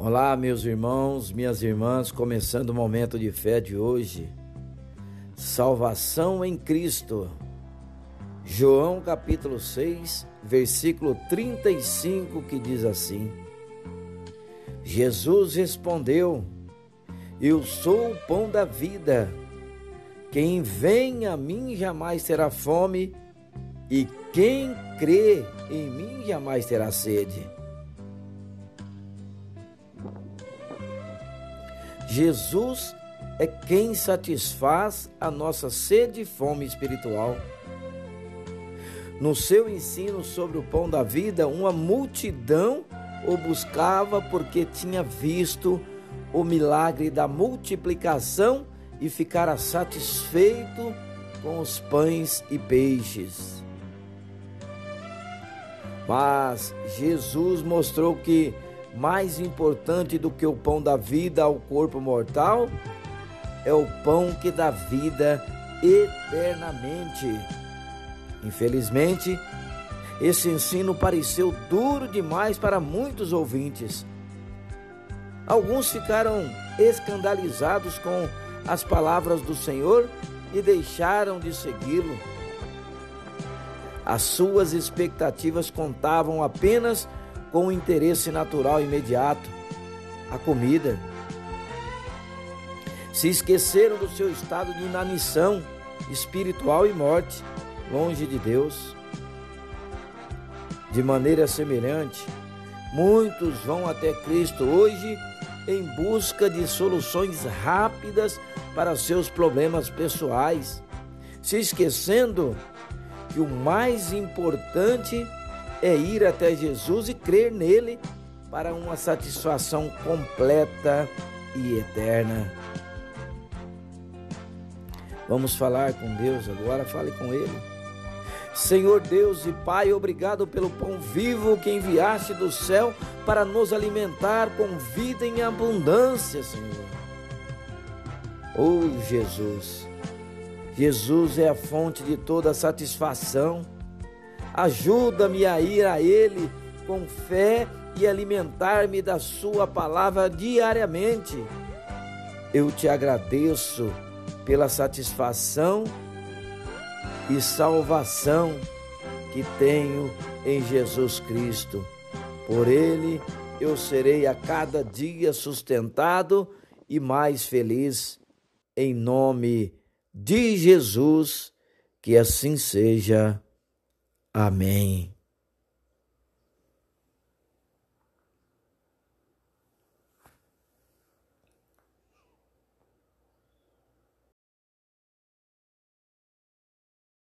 Olá, meus irmãos, minhas irmãs, começando o momento de fé de hoje. Salvação em Cristo. João capítulo 6, versículo 35, que diz assim: Jesus respondeu: Eu sou o pão da vida. Quem vem a mim jamais terá fome, e quem crê em mim jamais terá sede. Jesus é quem satisfaz a nossa sede e fome espiritual. No seu ensino sobre o pão da vida, uma multidão o buscava porque tinha visto o milagre da multiplicação e ficara satisfeito com os pães e peixes. Mas Jesus mostrou que mais importante do que o pão da vida ao corpo mortal é o pão que dá vida eternamente. Infelizmente, esse ensino pareceu duro demais para muitos ouvintes. Alguns ficaram escandalizados com as palavras do Senhor e deixaram de segui-lo. As suas expectativas contavam apenas com o interesse natural imediato, a comida. Se esqueceram do seu estado de inanição espiritual e morte, longe de Deus. De maneira semelhante, muitos vão até Cristo hoje em busca de soluções rápidas para seus problemas pessoais, se esquecendo que o mais importante é ir até Jesus e crer nele para uma satisfação completa e eterna. Vamos falar com Deus agora, fale com Ele. Senhor Deus e Pai, obrigado pelo pão vivo que enviaste do céu para nos alimentar com vida em abundância, Senhor. Oh Jesus, Jesus é a fonte de toda satisfação Ajuda-me a ir a Ele com fé e alimentar-me da Sua palavra diariamente. Eu te agradeço pela satisfação e salvação que tenho em Jesus Cristo. Por Ele eu serei a cada dia sustentado e mais feliz. Em nome de Jesus, que assim seja. Amém.